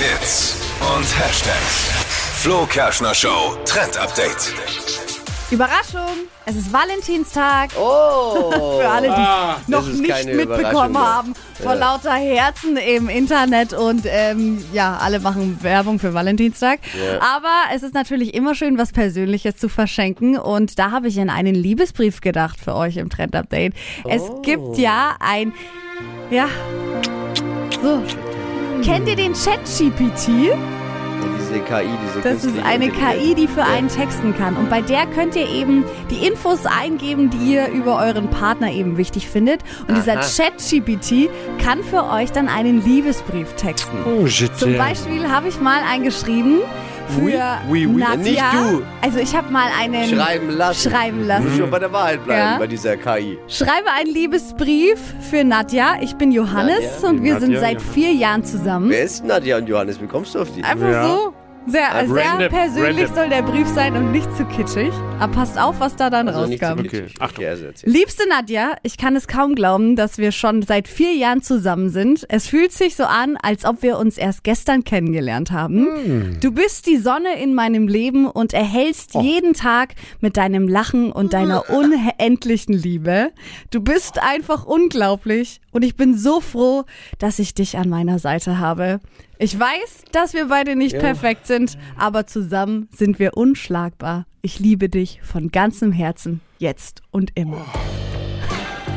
Hits und Hashtags. Flo Kerschner Show Trend Update. Überraschung! Es ist Valentinstag. Oh! Für alle, die Ah, noch nicht mitbekommen haben. Vor lauter Herzen im Internet und ähm, ja, alle machen Werbung für Valentinstag. Ja. Aber es ist natürlich immer schön, was Persönliches zu verschenken. Und da habe ich an einen Liebesbrief gedacht für euch im Trend Update. Es Oh. gibt ja ein. Ja. So. Kennt ihr den Chat-GPT? Diese KI, diese Das ist eine. KI, die für einen texten kann. Und bei der könnt ihr eben die Infos eingeben, die ihr über euren Partner eben wichtig findet. Und dieser Aha. Chat-GPT kann für euch dann einen Liebesbrief texten. Oh, shit. Zum Beispiel habe ich mal einen geschrieben für Oui, oui, oui. Nadja. Nicht du. Also ich habe mal einen Schreiben lassen. schreiben lassen. Muss schon bei der Wahrheit bleiben, Ja. bei dieser KI. Schreibe einen Liebesbrief für Nadja. Ich bin Johannes Nadja? und wir sind Nadja, seit ja. vier Jahren zusammen. Wer ist Nadja und Johannes? Wie kommst du auf die? Einfach Ja. so. Sehr, sehr random, persönlich random. soll der Brief sein und nicht zu kitschig. Aber passt auf, was da dann Also nicht zu rauskam. Okay, Achtung. also erzähl. Liebste Nadja, ich kann es kaum glauben, dass wir schon seit vier Jahren zusammen sind. Es fühlt sich so an, als ob wir uns erst gestern kennengelernt haben. Du bist die Sonne in meinem Leben und erhellst jeden Tag mit deinem Lachen und deiner unendlichen Liebe. Du bist einfach unglaublich und ich bin so froh, dass ich dich an meiner Seite habe. Ich weiß, dass wir beide nicht perfekt sind, aber zusammen sind wir unschlagbar. Ich liebe dich von ganzem Herzen, jetzt und immer.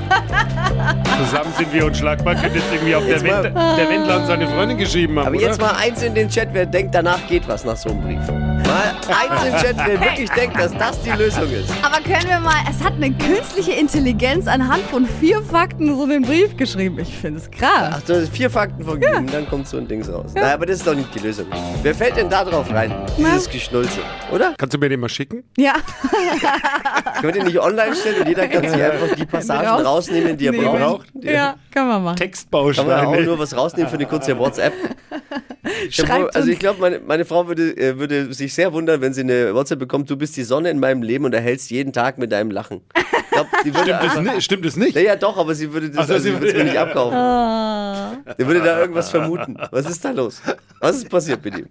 Zusammen sind wir unschlagbar. Könnte jetzt irgendwie auch der, Jetzt Wendler, der Wendler und seine Freundin geschrieben haben, Aber oder? jetzt mal eins in den Chat, wer denkt, danach geht was nach so einem Brief. Mal eins im Chat, wer wirklich denkt, dass das die Lösung ist. Aber können wir mal, es hat eine künstliche Intelligenz anhand von vier Fakten so einen Brief geschrieben. Ich finde es krass. Ach, du hast vier Fakten vorgegeben, dann kommt so ein Ding raus. Naja, aber das ist doch nicht die Lösung. Wer fällt denn da drauf rein? Dieses Geschnulze, oder? Kannst du mir den mal schicken? Ja, Können wir den nicht online stellen und jeder kann sich einfach die Passagen Raus- rausnehmen, die er nehmen. braucht? ja, kann man machen. Kann man auch nur was rausnehmen für eine kurze WhatsApp? Schreibt also ich glaube, meine, meine Frau würde, äh, würde sich sehr wundern, wenn sie eine WhatsApp bekommt, du bist die Sonne in meinem Leben und erhältst jeden Tag mit deinem Lachen. Ich glaub, die würde Stimmt das, einfach, nicht? Stimmt das nicht? naja, doch, aber sie würde das Ach so, also, sie würde es mir nicht abkaufen. Ah. Sie würde da irgendwas vermuten. Was ist da los? Was ist passiert mit ihm?